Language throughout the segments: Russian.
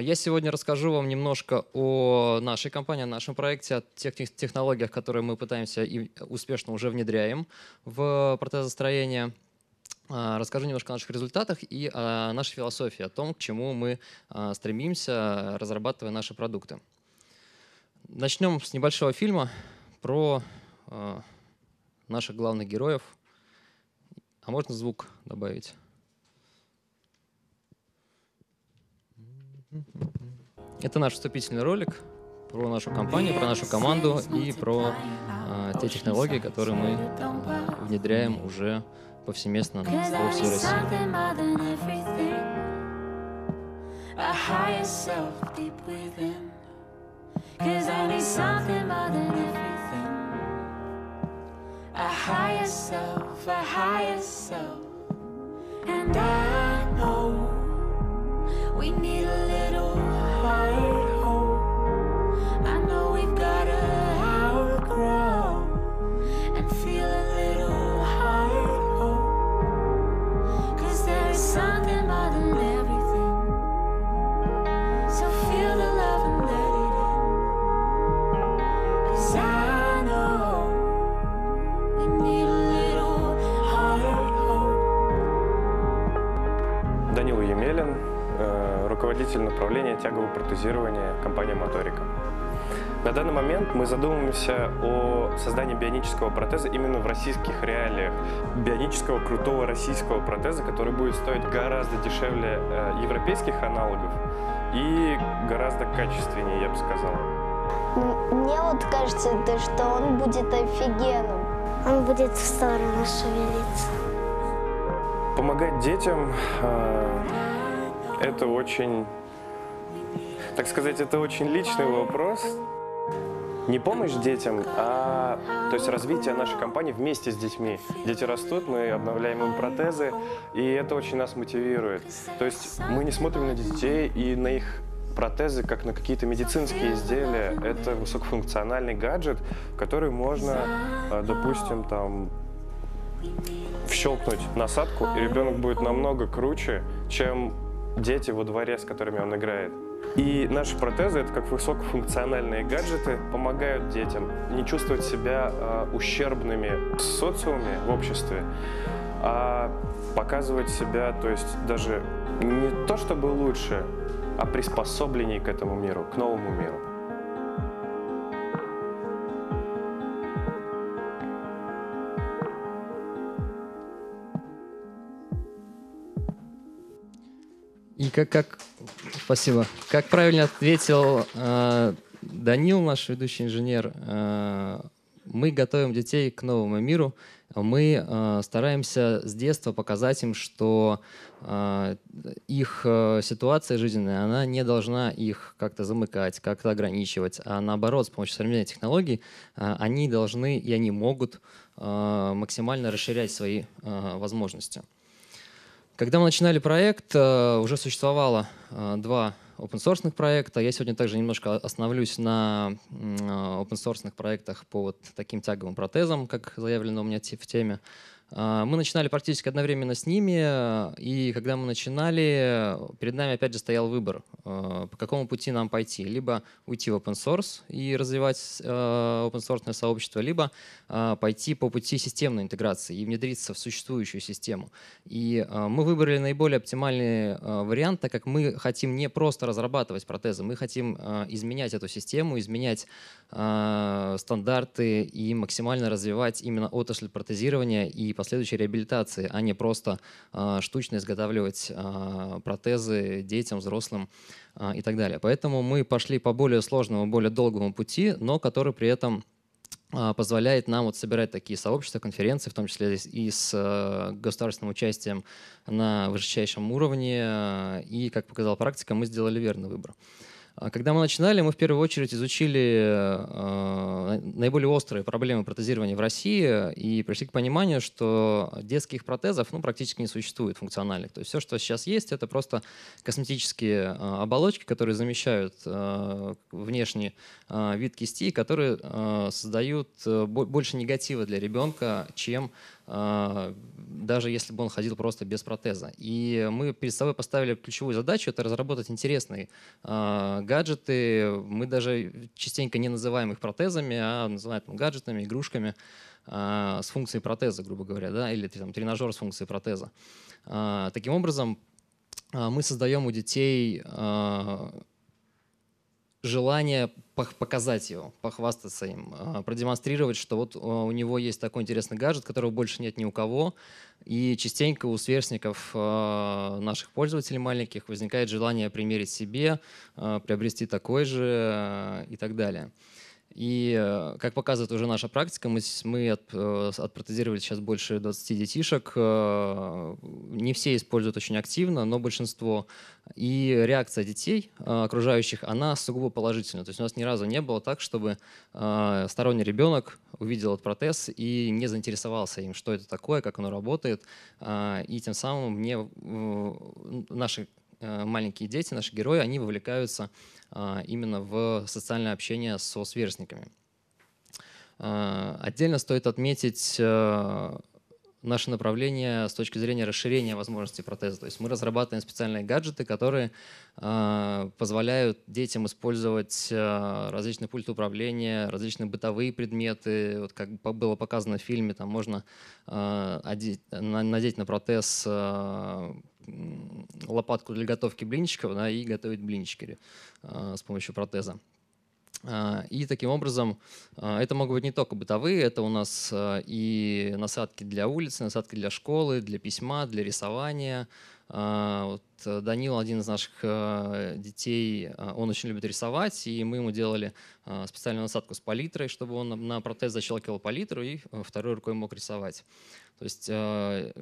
Я сегодня расскажу вам немножко о нашей компании, о нашем проекте, о тех технологиях, которые мы пытаемся и успешно уже внедряем в протезостроение. А, расскажу немножко о наших результатах и о нашей философии, о том, к чему мы а, стремимся, разрабатывая наши продукты. Начнем с небольшого фильма про а, наших главных героев. А можно звук добавить? Это наш вступительный ролик про нашу компанию, про нашу команду и про э, те технологии, которые мы э, внедряем уже повсеместно по всей России. Емелин, э, руководитель направления тягового протезирования компании «Моторика». На данный момент мы задумываемся о создании бионического протеза именно в российских реалиях. Бионического крутого российского протеза, который будет стоить гораздо дешевле э, европейских аналогов и гораздо качественнее, я бы сказал. Мне вот кажется, то, что он будет офигенным. Он будет в сторону шевелиться. Помогать детям э, это очень, так сказать, это очень личный вопрос. Не помощь детям, а то есть развитие нашей компании вместе с детьми. Дети растут, мы обновляем им протезы, и это очень нас мотивирует. То есть мы не смотрим на детей и на их протезы как на какие-то медицинские изделия. Это высокофункциональный гаджет, который можно, э, допустим, там вщелкнуть насадку, и ребенок будет намного круче, чем дети во дворе, с которыми он играет. И наши протезы, это как высокофункциональные гаджеты, помогают детям не чувствовать себя э, ущербными в социуме, в обществе, а показывать себя, то есть даже не то чтобы лучше, а приспособленнее к этому миру, к новому миру. И как, как, спасибо. Как правильно ответил э, Данил, наш ведущий инженер, э, мы готовим детей к новому миру. Мы э, стараемся с детства показать им, что э, их э, ситуация жизненная, она не должна их как-то замыкать, как-то ограничивать, а наоборот, с помощью современной технологий э, они должны и они могут э, максимально расширять свои э, возможности. Когда мы начинали проект, э, уже существовало э, два open source проекта. Я сегодня также немножко остановлюсь на э, open source проектах по вот таким тяговым протезам, как заявлено у меня в теме. А, Мы начинали практически одновременно с ними, э, и когда мы начинали, перед нами опять же стоял выбор, э, по какому пути нам пойти. Либо уйти в open source и развивать э, open source сообщество, либо пойти по пути системной интеграции и внедриться в существующую систему. И мы выбрали наиболее оптимальный вариант, так как мы хотим не просто разрабатывать протезы, мы хотим изменять эту систему, изменять стандарты и максимально развивать именно отрасль протезирования и последующей реабилитации, а не просто э, штучно изготавливать э, протезы детям, взрослым э, и так далее. Поэтому мы пошли по более сложному, более долгому пути, но который при этом а, позволяет нам вот собирать такие сообщества, конференции, в том числе и с государственным участием на высочайшем уровне. И, как показала практика, мы сделали верный выбор. А Когда мы начинали, мы в первую очередь изучили э, наиболее острые проблемы протезирования в России и пришли к пониманию, что детских протезов ну, практически не существует функциональных. То есть все, что сейчас есть, это просто косметические э, оболочки, которые замещают э, внешний э, вид кисти, которые э, создают э, бо- больше негатива для ребенка, чем даже если бы он ходил просто без протеза. И мы перед собой поставили ключевую задачу — это разработать интересные гаджеты. Мы даже частенько не называем их протезами, а называем там, гаджетами, игрушками с функцией протеза, грубо говоря, да, или там, тренажер с функцией протеза. Таким образом, мы создаем у детей желание показать его, похвастаться им, а, продемонстрировать, что вот а, у него есть такой интересный гаджет, которого больше нет ни у кого. И частенько у сверстников а, наших пользователей маленьких возникает желание примерить себе, приобрести такой же и так далее. И, э, как показывает уже наша практика, мы, мы от, э, отпротезировали сейчас больше 20 детишек. Э, не все используют очень активно, но большинство. И реакция детей, окружающих, она сугубо положительная. То есть у нас ни разу не было так, чтобы сторонний ребенок увидел этот протез и не заинтересовался им, что это такое, как оно работает. И тем самым мне наши маленькие дети, наши герои, они вовлекаются а, именно в социальное общение со сверстниками. А, отдельно стоит отметить э, наше направление с точки зрения расширения возможностей протеза. То есть мы разрабатываем специальные гаджеты, которые э, позволяют детям использовать э, различные пульты управления, различные бытовые предметы. Вот как было показано в фильме, там можно э, надеть на протез э, лопатку для готовки блинчиков да, и готовить блинчики э, с помощью протеза. А, и таким образом, а, это могут быть не только бытовые, это у нас и насадки для улицы, насадки для школы, для письма, для рисования. Вот э, Данил, один из наших э, детей, он очень любит рисовать, и мы ему делали специальную насадку с палитрой, чтобы он на протез защелкивал палитру и второй рукой мог рисовать. То есть э,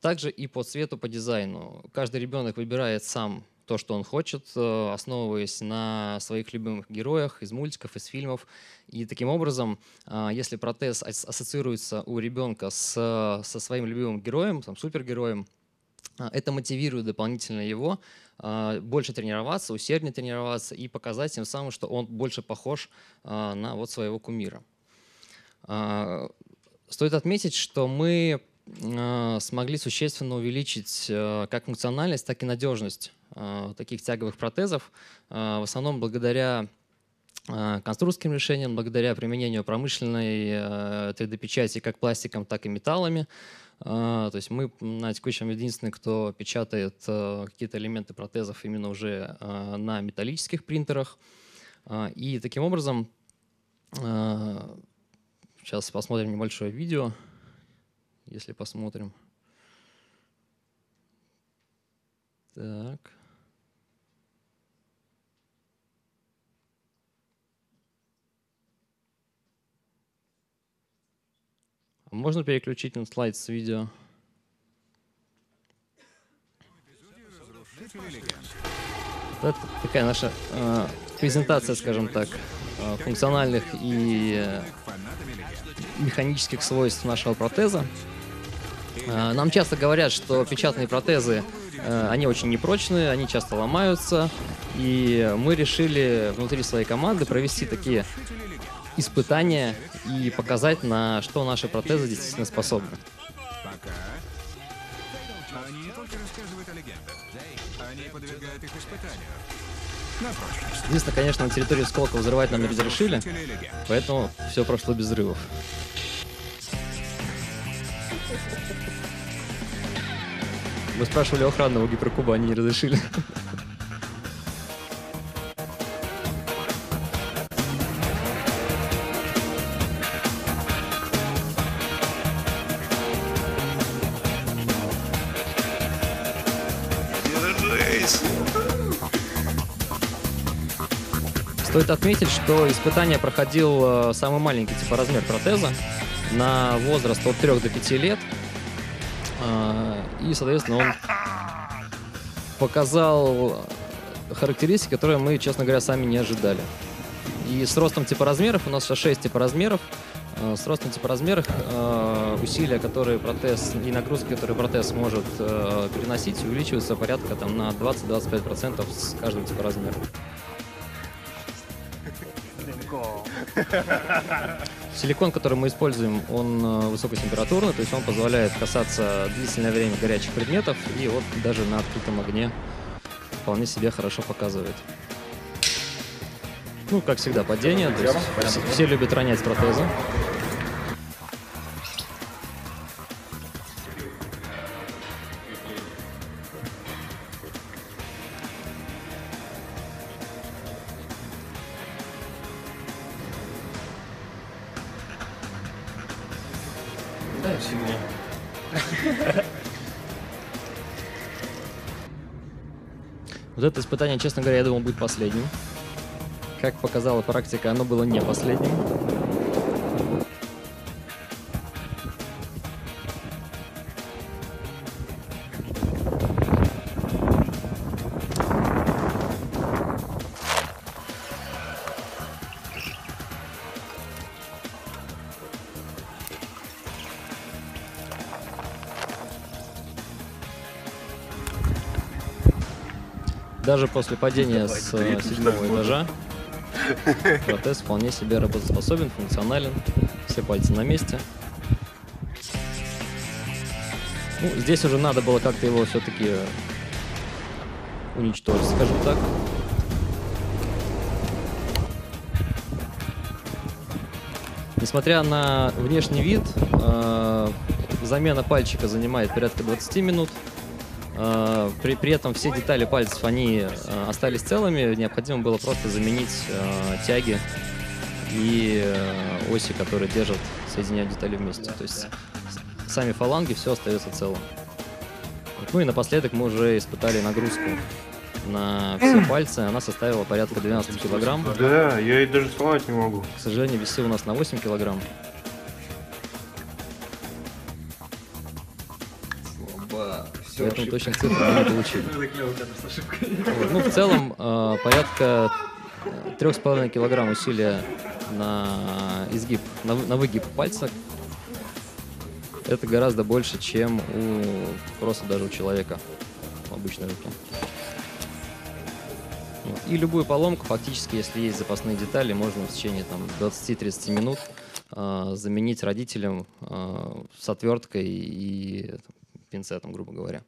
также и по цвету, по дизайну. Каждый ребенок выбирает сам то, что он хочет, э, основываясь на своих любимых героях из мультиков, из фильмов. И таким образом, э, если протез ассоциируется у ребенка с, со своим любимым героем, там, супергероем, это мотивирует дополнительно его больше тренироваться, усерднее тренироваться и показать тем самым, что он больше похож на вот своего кумира. Стоит отметить, что мы смогли существенно увеличить как функциональность, так и надежность таких тяговых протезов, в основном благодаря конструкторским решениям, благодаря применению промышленной 3D-печати как пластиком, так и металлами. То есть мы на текущем единственный, кто печатает какие-то элементы протезов именно уже на металлических принтерах. И таким образом Сейчас посмотрим небольшое видео, если посмотрим. Так. Можно переключить на слайд с видео? Это такая наша э, презентация, скажем так, э, функциональных и э, механических свойств нашего протеза. Э, нам часто говорят, что печатные протезы, э, они очень непрочные, они часто ломаются, и мы решили внутри своей команды провести такие испытания и показать, на что наши протезы действительно способны. Единственное, конечно, на территории Сколково взрывать нам не разрешили, поэтому все прошло без взрывов. Мы спрашивали охранного гиперкуба, они не разрешили. Стоит отметить, что испытание проходил э, самый маленький типа размер протеза на возраст от 3 до 5 лет. А, и, соответственно, он показал характеристики, которые мы, честно говоря, сами не ожидали. И с ростом типа размеров, у нас сейчас 6 типа размеров, а, с ростом типа размеров а, усилия, которые протез и нагрузки, которые протез может переносить, увеличиваются порядка там, на 20-25% с каждым типа размером. Силикон, который мы используем, он высокотемпературный, то есть он позволяет касаться длительное время горячих предметов и вот даже на открытом огне вполне себе хорошо показывает. Ну, как всегда, падение. То есть все любят ронять протезы. Вот это испытание, честно говоря, я думал, будет последним. Как показала практика, оно было не последним. Даже после падения с седьмого этажа протез вполне себе работоспособен, функционален, все пальцы на месте. Ну, здесь уже надо было как-то его все-таки уничтожить, скажем так. Несмотря на внешний вид, э, замена пальчика занимает порядка 20 минут. Э, при, при этом все детали пальцев, они э, остались целыми. Необходимо было просто заменить э, тяги и оси, которые держат, соединяют детали вместе. То есть сами фаланги, все остается целым. Ну и напоследок мы уже испытали нагрузку на все пальцы. Она составила порядка 12 килограмм. Да, я и даже сломать не могу. К сожалению, весы у нас на 8 килограмм. Поэтому точных цифр мы не получили. Вот. Ну, в целом, э, порядка трех с половиной килограмм усилия на изгиб, на, на выгиб пальца. Это гораздо больше, чем у просто даже у человека в обычной руке. Вот. И любую поломку, фактически, если есть запасные детали, можно в течение там, 20-30 минут э, заменить родителям э, с отверткой и пинцетом, грубо говоря.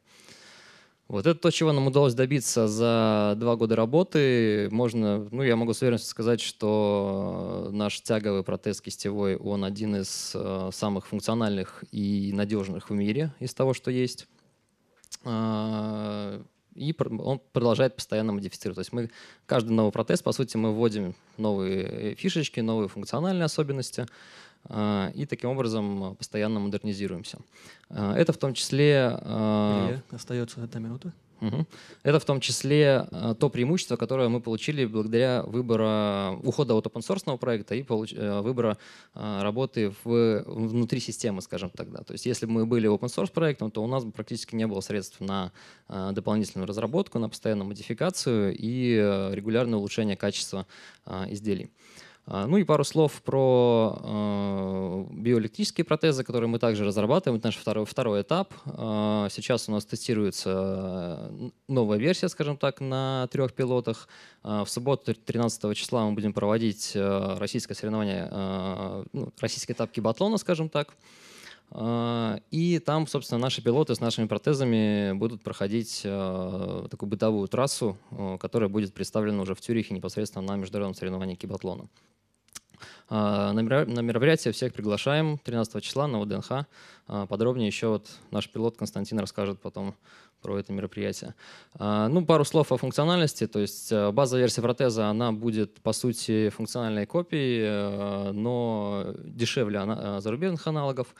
Вот это то, чего нам удалось добиться за два года работы. Можно, ну, я могу с уверенностью сказать, что наш тяговый протез кистевой, он один из э, самых функциональных и надежных в мире из того, что есть. Э, и он продолжает постоянно модифицировать. То есть мы каждый новый протез, по сути, мы вводим новые фишечки, новые функциональные особенности. А, и таким образом постоянно модернизируемся. А, это в том числе... А, остается одна минута. Это в том числе то преимущество, которое мы получили благодаря выбора ухода от open source проекта и выбора работы в, внутри системы, скажем тогда. То есть если бы мы были open source проектом, то у нас бы практически не было средств на дополнительную разработку, на постоянную модификацию и регулярное улучшение качества изделий. А, ну и пару слов про э, биоэлектрические протезы, которые мы также разрабатываем. Это наш второй, второй этап. Э, сейчас у нас тестируется новая версия, скажем так, на трех пилотах. В субботу 13 числа мы будем проводить российское соревнование, ну, российский этап кибатлона, скажем так. И там, собственно, наши пилоты с нашими протезами будут проходить такую бытовую трассу, которая будет представлена уже в Тюрихе непосредственно на международном соревновании кибатлона. А, на мероприятие всех приглашаем 13 числа на ОДНХ. А, подробнее еще вот наш пилот Константин расскажет потом про это мероприятие. А, ну, пару слов о функциональности. То есть базовая версия протеза, она будет, по сути, функциональной копией, но дешевле зарубежных аналогов.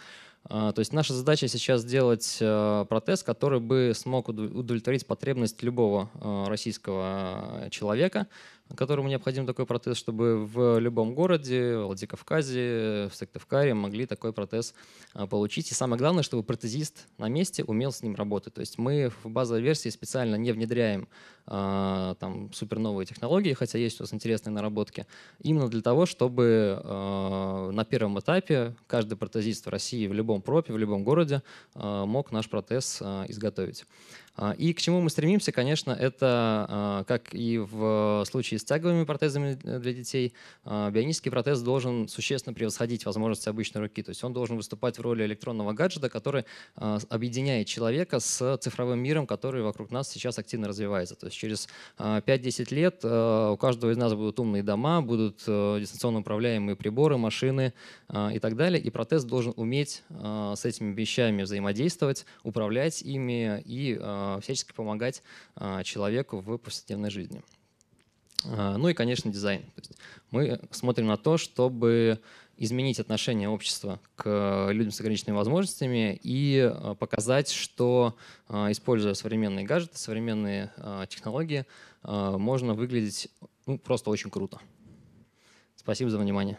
То есть наша задача сейчас сделать протез, который бы смог удовлетворить потребность любого российского человека, которому необходим такой протез, чтобы в любом городе, в Владикавказе, в Сыктывкаре могли такой протез а, получить. И самое главное, чтобы протезист на месте умел с ним работать. То есть мы в базовой версии специально не внедряем а, там супер новые технологии, хотя есть у нас интересные наработки, именно для того, чтобы а, на первом этапе каждый протезист в России в любом пропе, в любом городе мог наш протез изготовить. А, и к чему мы стремимся, конечно, это, а, как и в случае с тяговыми протезами для детей, а, бионические протезы должен существенно превосходить возможности обычной руки. То есть он должен выступать в роли электронного гаджета, который э, объединяет человека с цифровым миром, который вокруг нас сейчас активно развивается. То есть через э, 5-10 лет э, у каждого из нас будут умные дома, будут э, дистанционно управляемые приборы, машины э, и так далее. И протез должен уметь э, с этими вещами взаимодействовать, управлять ими и э, всячески помогать э, человеку в повседневной жизни. А, ну и, конечно, дизайн. То есть мы смотрим на то, чтобы изменить отношение общества к людям с ограниченными возможностями и показать, что, используя современные гаджеты, современные технологии, можно выглядеть ну, просто очень круто. Спасибо за внимание.